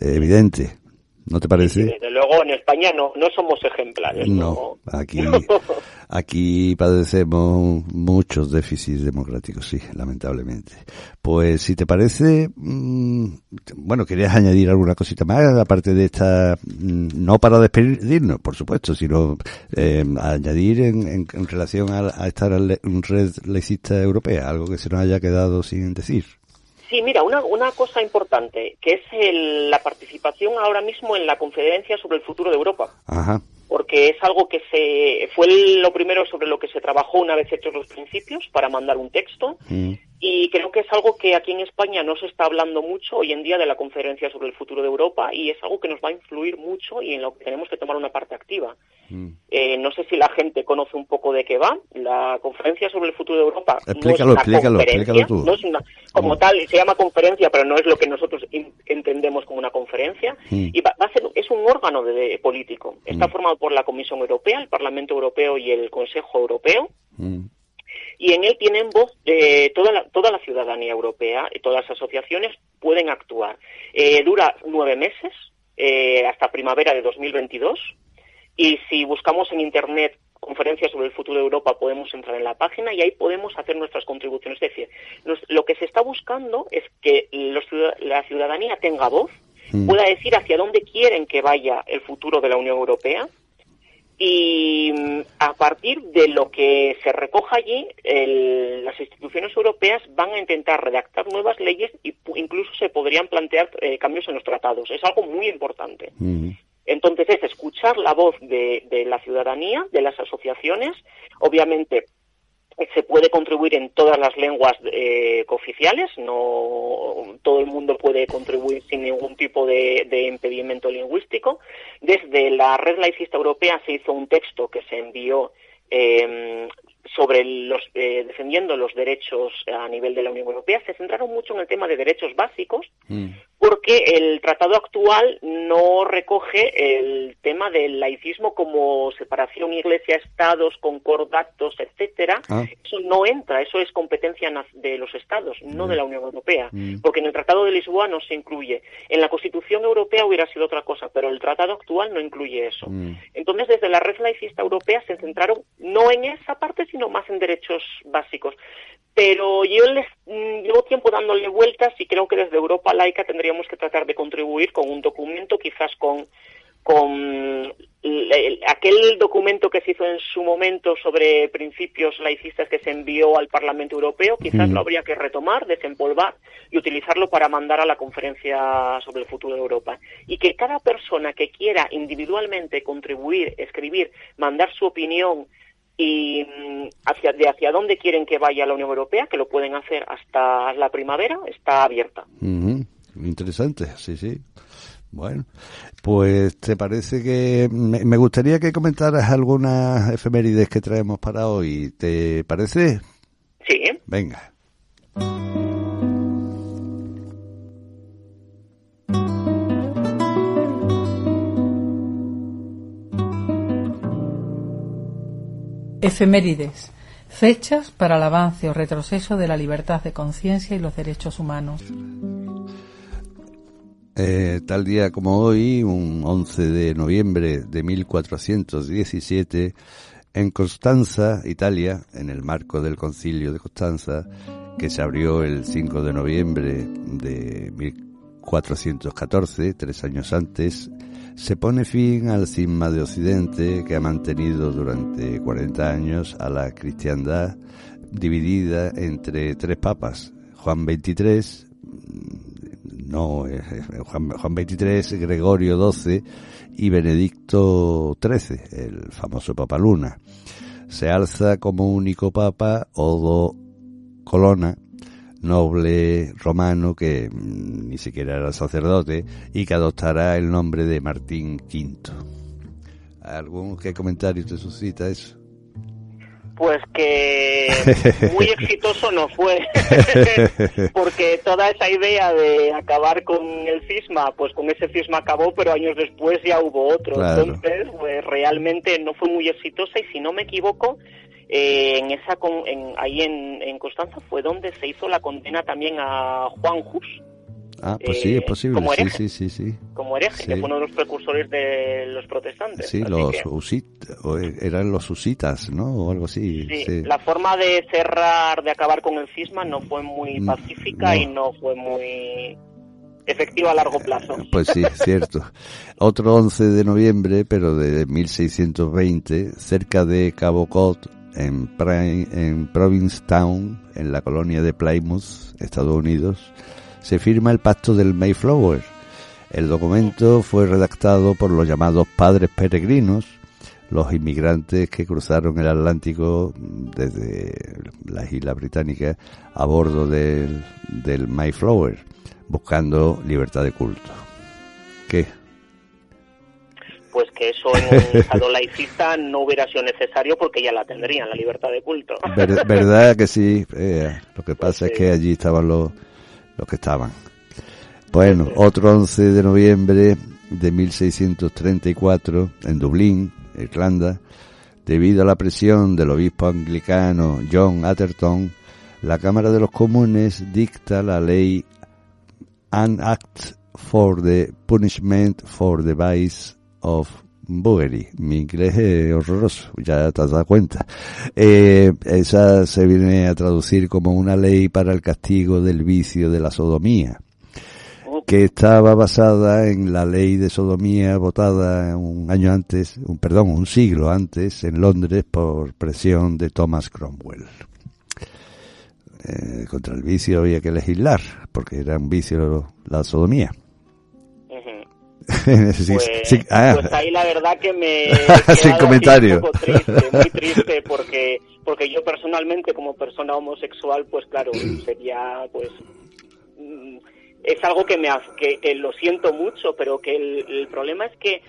evidente. ¿No te parece? desde luego en España no, no somos ejemplares. No, aquí, aquí padecemos muchos déficits democráticos, sí, lamentablemente. Pues si te parece, mm, bueno, ¿querías añadir alguna cosita más aparte de esta, mm, no para despedirnos, por supuesto, sino eh, añadir en, en, relación a, a esta red laicista europea, algo que se nos haya quedado sin decir? Sí, mira, una, una cosa importante, que es la participación ahora mismo en la conferencia sobre el futuro de Europa. Ajá porque es algo que se fue lo primero sobre lo que se trabajó una vez hechos los principios para mandar un texto mm. Y creo que es algo que aquí en España no se está hablando mucho hoy en día de la conferencia sobre el futuro de Europa y es algo que nos va a influir mucho y en lo que tenemos que tomar una parte activa. Mm. Eh, no sé si la gente conoce un poco de qué va. La conferencia sobre el futuro de Europa explícalo, explícalo, explícalo tú. no es una, como tal, se llama conferencia, pero no es lo que nosotros entendemos como una conferencia. Mm. Y va, a ser, es un órgano de, político. Está formado por la Comisión Europea, el Parlamento Europeo y el Consejo Europeo. Y en él tienen voz eh, toda, la, toda la ciudadanía europea y todas las asociaciones pueden actuar. Eh, dura nueve meses, eh, hasta primavera de 2022. Y si buscamos en Internet conferencias sobre el futuro de Europa, podemos entrar en la página y ahí podemos hacer nuestras contribuciones. Es decir, lo que se está buscando es que la ciudadanía tenga voz, mm. pueda decir hacia dónde quieren que vaya el futuro de la Unión Europea y mm, a partir de lo que se recoja allí, las instituciones europeas van a intentar redactar nuevas leyes e incluso se podrían plantear eh, cambios en los tratados. Es algo muy importante. Entonces es escuchar la voz de, de la ciudadanía, de las asociaciones, obviamente se puede contribuir en todas las lenguas eh, cooficiales, no todo el mundo puede contribuir sin ningún tipo de, impedimento lingüístico. Desde la Red Laicista Europea se hizo un texto que se envió em, sobre los eh, defendiendo los derechos a nivel de la Unión Europea se centraron mucho en el tema de derechos básicos mm. Porque el tratado actual no recoge el tema del laicismo como separación iglesia-estados, concordatos, etcétera. Ah. Eso no entra, eso es competencia de los estados, no de la Unión Europea, mm. porque en el Tratado de Lisboa no se incluye. En la Constitución Europea hubiera sido otra cosa, pero el tratado actual no incluye eso. Mm. Entonces, desde la red laicista europea se centraron no en esa parte, sino más en derechos básicos. Pero yo les mm, llevo tiempo dándole vueltas y creo que desde Europa laica tendríamos que tratar de contribuir con un documento, quizás con con aquel documento que se hizo en su momento sobre principios laicistas que se envió al Parlamento Europeo, quizás lo habría que retomar, desempolvar y utilizarlo para mandar a la conferencia sobre el futuro de Europa. Y que cada persona que quiera individualmente contribuir, escribir, mandar su opinión, y mm, hacia, de hacia dónde quieren que vaya la Unión Europea, que lo pueden hacer hasta la primavera, está abierta. Interesante, sí, sí. Bueno, pues te parece que me, gustaría que comentaras algunas efemérides que traemos para hoy. ¿Te parece? Sí. Venga. Efemérides. Fechas para el avance o retroceso de la libertad de conciencia y los derechos humanos. Eh, tal día como hoy, un 11 de noviembre de 1417, en Constanza, Italia, en el marco del concilio de Constanza, que se abrió el 5 de noviembre de 1414, tres años antes, se pone fin al cisma de Occidente que ha mantenido durante 40 años a la cristiandad dividida entre tres papas, Juan XXIII, no, eh, Juan, Juan XXIII, Gregorio XII y Benedicto XIII, el famoso Papa Luna. Se alza como único papa Odo Colonna, noble romano que mm, ni siquiera era sacerdote y que adoptará el nombre de Martín V. ¿Algún qué comentario te suscita eso? Pues que muy exitoso no fue, porque toda esa idea de acabar con el cisma, pues con ese cisma acabó, pero años después ya hubo otro. Entonces, pues realmente no fue muy exitosa y si no me equivoco, eh, en esa en, ahí en, Constanza fue donde se hizo la condena también a Juan Hus. Ah, pues sí, es eh, posible. Como hereje, sí, sí, sí, Como hereje, que fue uno de los precursores de los protestantes. Sí, los eran los usitas, ¿no? O algo así. Sí, la forma de cerrar, de acabar con el cisma no fue muy mm, pacífica y no fue muy efectiva a largo plazo. Pues sí, cierto. Otro 11 de noviembre, pero de 1620, cerca de Cabo Cod, en, en Provincetown, en la colonia de Plymouth, Estados Unidos, se firma el Pacto del Mayflower. El documento fue redactado por los llamados padres peregrinos, los inmigrantes que cruzaron el Atlántico desde las Islas Británicas a bordo del, del Mayflower, buscando libertad de culto. ¿Qué? Pues que eso en un estado laicista no hubiera sido necesario porque ya la tendrían, la libertad de culto. verdad que sí, eh, lo que pasa es que allí estaban los, los que estaban. Bueno, otro 11 de noviembre de 1634 en Dublín, Irlanda, debido a la presión del obispo anglicano John Atherton, la Cámara de los Comunes dicta la ley An Act for the Punishment for the Vice of Buggery. Mi inglés es horroroso, ya te has dado cuenta. Eh, esa se viene a traducir como una ley para el castigo del vicio de la sodomía, que estaba basada en la ley de sodomía votada un año antes, un, perdón, un siglo antes en Londres por presión de Thomas Cromwell. Eh, contra el vicio había que legislar, porque era un vicio la sodomía. Pues, ah. pues, ahí la verdad que me sin comentario un poco triste, muy triste porque porque yo personalmente como persona homosexual pues claro sería pues mm, es algo que me que, lo siento mucho pero que el, problema es que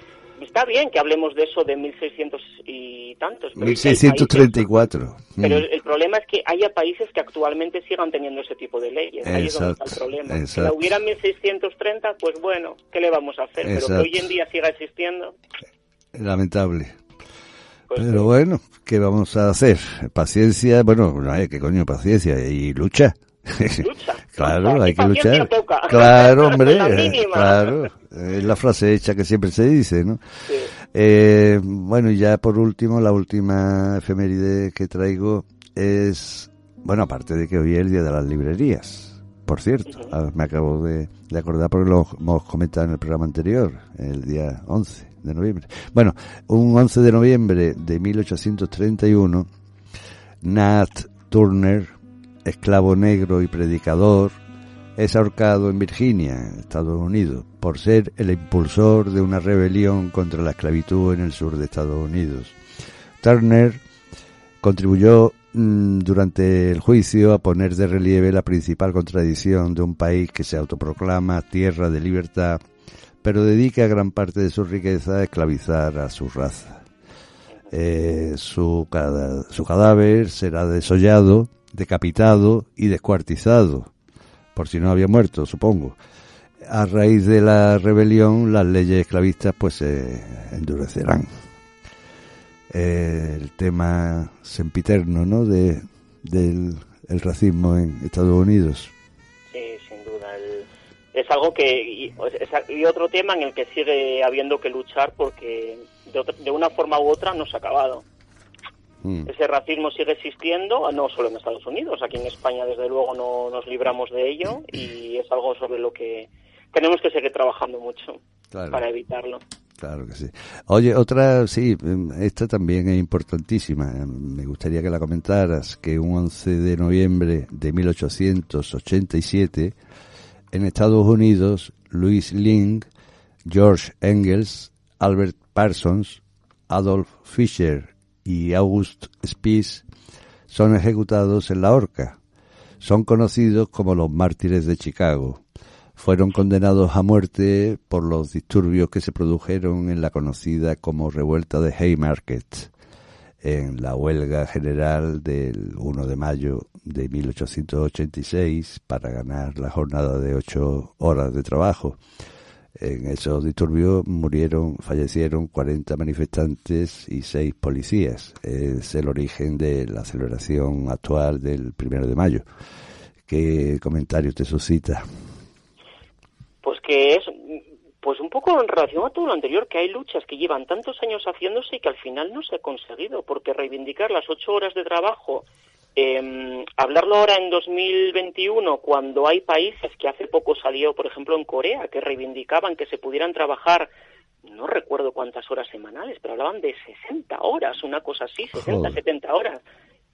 Está bien que hablemos de eso de 1600 y tantos. 1634. pero mm. el, problema es que haya países que actualmente sigan teniendo ese tipo de leyes. Ahí es donde está el problema. Si la hubiera 1630, pues bueno, ¿qué le vamos a hacer? Pero que hoy en día siga existiendo. Lamentable. Pues pero bueno, ¿qué vamos a hacer? Paciencia, bueno, ¿qué coño paciencia? Y lucha. Lucha. claro, hay que luchar. Claro, hombre, claro. Es la frase hecha que siempre se dice, ¿no? Eh, bueno, y ya por último, la última efeméride que traigo es, bueno, aparte de que hoy es el Día de las Librerías, por cierto, ah, me acabo de, acordar porque lo hemos comentado en el programa anterior, el día 11 de noviembre. Bueno, un 11 de noviembre de 1831, Nat Turner, esclavo negro y predicador, es ahorcado en Virginia, Estados Unidos, por ser el impulsor de una rebelión contra la esclavitud en el sur de Estados Unidos. Turner contribuyó mm, durante el juicio a poner de relieve la principal contradicción de un país que se autoproclama tierra de libertad, pero dedica gran parte de su riqueza a esclavizar a su raza. Eh, su, su cadáver será desollado, decapitado y descuartizado por si no había muerto, supongo. A raíz de la rebelión, las leyes esclavistas pues se endurecerán. El tema sempiterno, ¿no? De, del el racismo en Estados Unidos. Sí, sin duda. es algo que y, otro tema en el que sigue habiendo que luchar porque de, de una forma u otra no se ha acabado. Mm. Ese racismo sigue existiendo, no solo en Estados Unidos, aquí en España desde luego no nos libramos de ello y es algo sobre lo que tenemos que seguir trabajando mucho para evitarlo. Claro que sí. Oye, otra, sí, esta también es importantísima. Me gustaría que la comentaras, que un 11 de noviembre de 1887, en Estados Unidos, Louis Ling, George Engels, Albert Parsons, Adolf Fischer y August Spies son ejecutados en la horca. Son conocidos como los mártires de Chicago. Fueron condenados a muerte por los disturbios que se produjeron en la conocida como revuelta de Haymarket, en la huelga general del 1 de mayo de 1886 para ganar la jornada de ocho horas de trabajo. En esos disturbios murieron, fallecieron 40 manifestantes y 6 policías. Es el origen de la celebración actual del primero de mayo. ¿Qué comentario te suscita? Pues que es pues un poco en relación a todo lo anterior, que hay luchas que llevan tantos años haciéndose y que al final no se ha conseguido, porque reivindicar las ocho horas de trabajo eh, hablarlo ahora en 2021, cuando hay países que hace poco salió, por ejemplo, en Corea, que reivindicaban que se pudieran trabajar, no recuerdo cuántas horas semanales, pero hablaban de 60 horas, una cosa así, 60, 70 horas,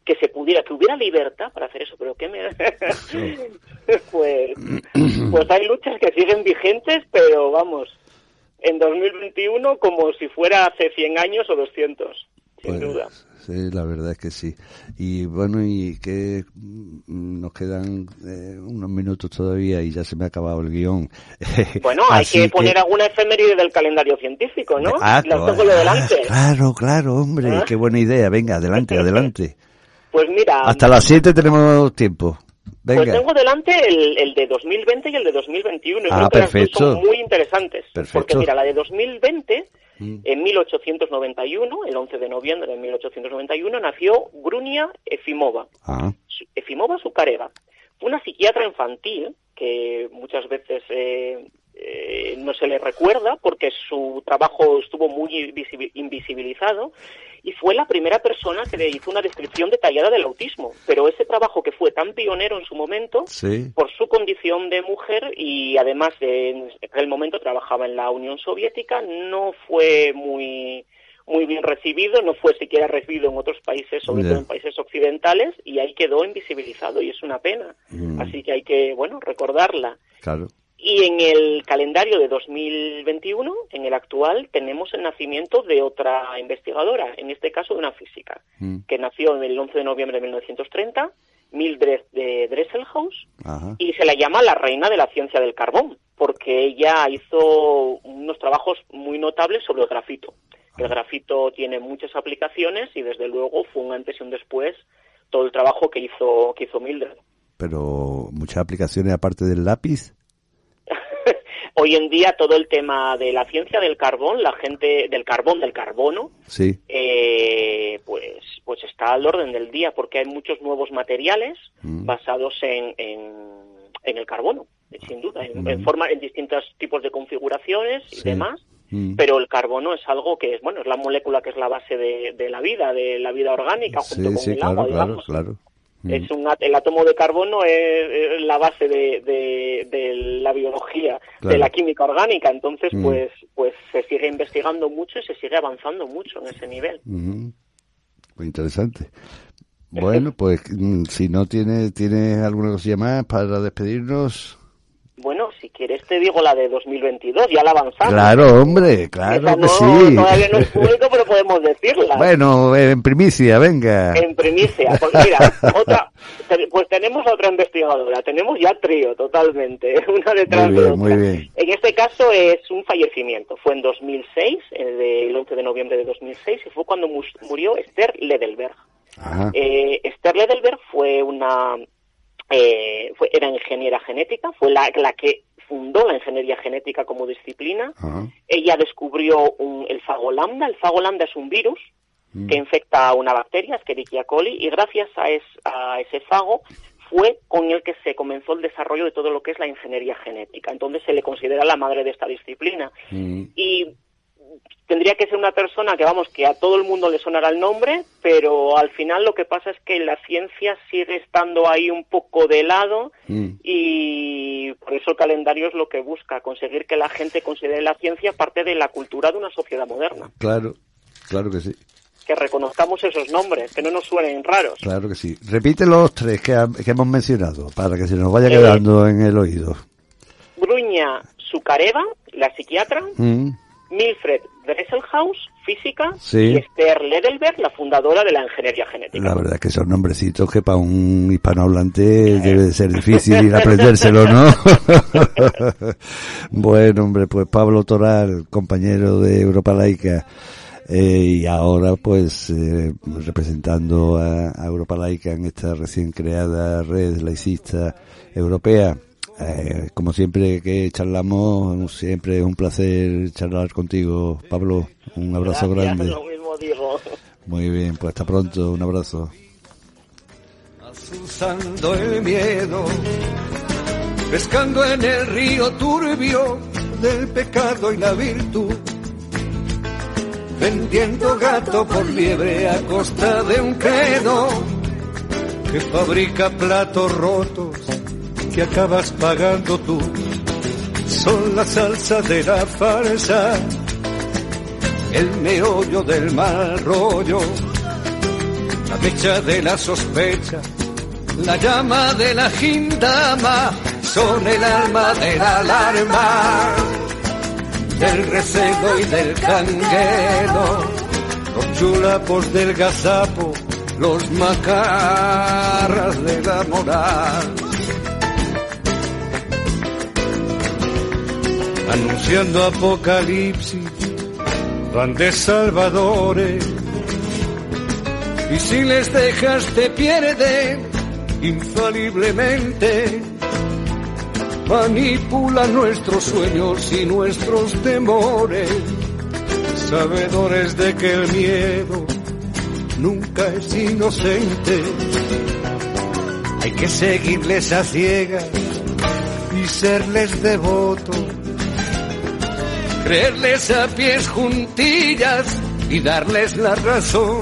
que se pudiera, que hubiera libertad para hacer eso, pero ¿qué me... pues, pues hay luchas que siguen vigentes, pero vamos, en 2021 como si fuera hace 100 años o 200, sin pues, duda. Sí, la verdad es que sí. Y bueno, y que mm, nos quedan eh, unos minutos todavía y ya se me ha acabado el guion. Bueno, hay que, poner alguna efeméride del calendario científico, ¿no? Ah, delante. Claro, claro, hombre, ¿Ah? qué buena idea. Venga, adelante, adelante. Pues mira... Hasta las 7 tenemos tiempo. Venga. Pues tengo delante el, el, de 2020 y el de 2021. Y ah, perfecto. son muy interesantes. Porque mira, la de 2020 Mm. En 1891, el 11 de noviembre de 1891, nació Grunia Efimova. Ah. Efimova Sukareva. Una psiquiatra infantil que muchas veces eh, eh, no se le recuerda porque su trabajo estuvo muy invisibilizado y fue la primera persona que le hizo una descripción detallada del autismo. Pero ese trabajo que fue tan pionero en su momento, por su condición de mujer y además en aquel momento trabajaba en la Unión Soviética, no fue muy muy bien recibido, no fue siquiera recibido en otros países, sobre todo en países occidentales, y ahí quedó invisibilizado y es una pena. Mm. Así que hay que, bueno, recordarla. Claro. Y en el calendario de 2021, en el actual, tenemos el nacimiento de otra investigadora, en este caso de una física, mm. que nació el 11 de noviembre de 1930 Mildred de Dresselhaus y se la llama la reina de la ciencia del carbón porque ella hizo unos trabajos muy notables sobre el grafito. El grafito tiene muchas aplicaciones y desde luego fue un antes y un después todo el trabajo que hizo que hizo Mildred. Pero muchas aplicaciones aparte del lápiz. Hoy en día todo el tema de la ciencia del carbón, la gente del carbón, del carbono, sí. Eh, pues, pues está al orden del día porque hay muchos nuevos materiales mm. basados en, en, el carbono, sin duda, en, mm. forma, en distintos tipos de configuraciones y demás. Mm. Pero el carbono es algo que es, bueno, es la molécula que es la base de, la vida, de la vida orgánica, junto con el agua, claro, claro. Es un, el átomo de carbono es, la base de, la biología, de la química orgánica. Entonces, mm. pues, pues se sigue investigando mucho y se sigue avanzando mucho en ese nivel. Muy interesante. Bueno, pues mm, si no tiene, tiene alguna cosilla más para despedirnos. Bueno, si quieres te digo la de 2022, ya la avanzamos. Claro, hombre, claro que sí. Todavía no es público, pero podemos decirla. Bueno, en primicia, venga. En primicia, pues mira, otra, pues tenemos otra investigadora, tenemos ya trío totalmente, una detrás de otra. Muy bien. En este caso es un fallecimiento, fue en 2006, el 11 de noviembre de 2006, y fue cuando murió Esther Ledelberg. Eh, Esther Ledelberg fue una eh, fue, era ingeniera genética, fue la, la, que fundó la ingeniería genética como disciplina. Ella descubrió un, el fago lambda. El fago lambda es un virus mm. que infecta a una bacteria, Escherichia coli, y gracias a, a ese fago fue con el que se comenzó el desarrollo de todo lo que es la ingeniería genética. Entonces se le considera la madre de esta disciplina. Mm. Y tendría que ser una persona que, vamos, que a todo el mundo le sonará el nombre, pero al final lo que pasa es que la ciencia sigue estando ahí un poco de lado mm. y por eso el calendario es lo que busca, conseguir que la gente considere la ciencia parte de la cultura de una sociedad moderna. Claro, claro que sí. Que reconozcamos esos nombres, que no nos suenen raros. Claro que sí. Repite los tres que, hemos mencionado para que se nos vaya quedando en el oído. Gruña Sucareva, la psiquiatra. Mm. Milfred Dresselhaus, física, y Esther Ledelberg, la fundadora de la ingeniería genética. La verdad es que son nombrecitos que para un hispanohablante debe ser difícil aprendérselo, ¿no? bueno, hombre, pues Pablo Toral, compañero de Europa Laica, eh, y ahora pues eh, representando a, Europa Laica en esta recién creada red laicista europea. Eh, como siempre que charlamos, siempre es un placer charlar contigo, Pablo. Un abrazo grande. Lo mismo digo. Muy bien, pues hasta pronto, un abrazo. Asusando el miedo, pescando en el río turbio del pecado y la virtud, vendiendo gato por liebre a costa de un credo que fabrica platos rotos que acabas pagando tú. Son la salsa de la farsa, el meollo del mal rollo, la mecha de la sospecha, la llama de la gindama, son el alma de la alarma, del recebo y del canguero, los chulapos del gazapo, los macarras de la moral anunciando apocalipsis, van de salvadores. Y si les dejas te pierden infaliblemente. Manipulan nuestros sueños y nuestros temores, sabedores de que el miedo nunca es inocente. Hay que seguirles a ciegas y serles devotos creerles a pies juntillas y darles la razón.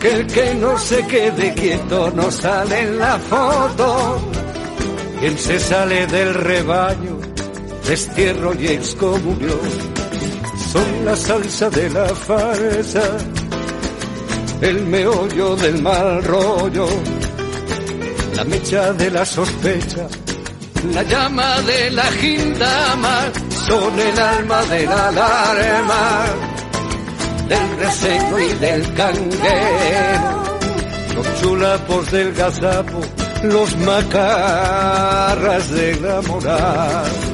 Que el que no se quede quieto no sale en la foto. Quien se sale del rebaño, destierro y excomunión. Son la salsa de la farsa, el meollo del mal rollo, la mecha de la sospecha, la llama de la gindama son el alma de la alarma, del reseco y del canguero, los chulapos del gazapo, los macarras de la moral